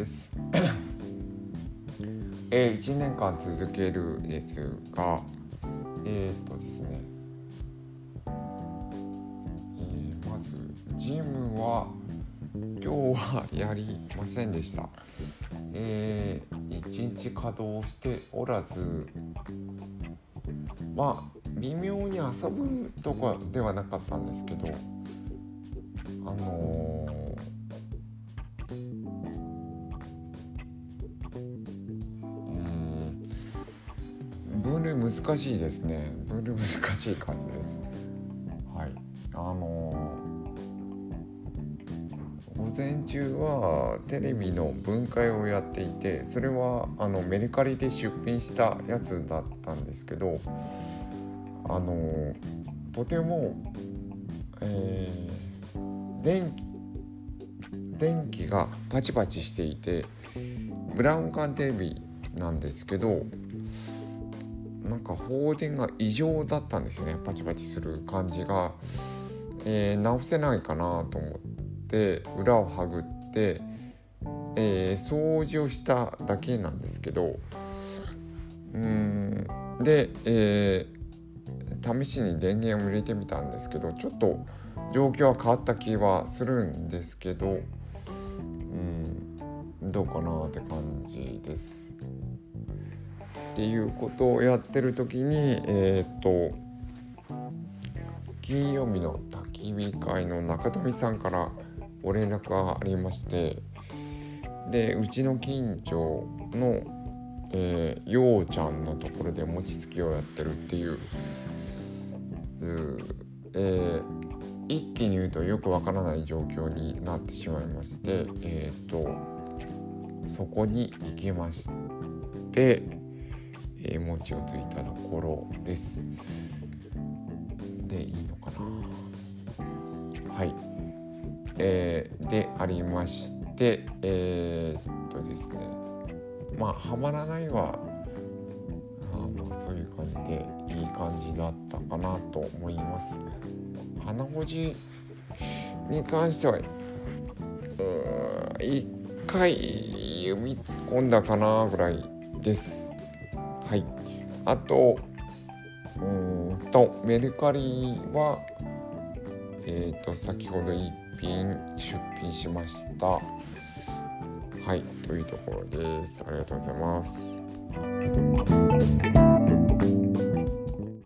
です。え、1年間続けるですが、えー、っとですね、えー、まずジムは今日はやりませんでした。えー、1日稼働しておらず、まあ微妙に遊ぶとかではなかったんですけど、あの類難しいですね。分類難しい感じです。はい。あのー、午前中はテレビの分解をやっていてそれはあのメルカリで出品したやつだったんですけどあのー、とても、えー、電電気がパチパチしていてブラウン管テレビなんですけどなんか放電が異常だったんですよね。パチパチする感じが、えー、直せないかなと思って裏をはぐって、えー、掃除をしただけなんですけど。うん。で、えー、試しに電源を入れてみたんですけどちょっと状況は変わった気はするんですけど。うん。どうかなって感じです。っていうことをやってる時にえっ、と金曜日の焚き火会の中富さんからご連絡がありましてでうちの近所の、えー、ようちゃんのところで餅つきをやってるっていうう、えー、一気に言うとよくわからない状況になってしまいましてえっ、とそこに行きましてえー、餅をついたところです。でいいのかな？はい。えー、でありましてえー、っとですねまあはまらないはあまあそういう感じでいい感じだったかなと思います。鼻文字に関しては一回弓突っ込んだかなぐらいです。はい。あとうんとメルカリはえっ、ー、と先ほど一品出品しました。はいというところです。ありがとうございます。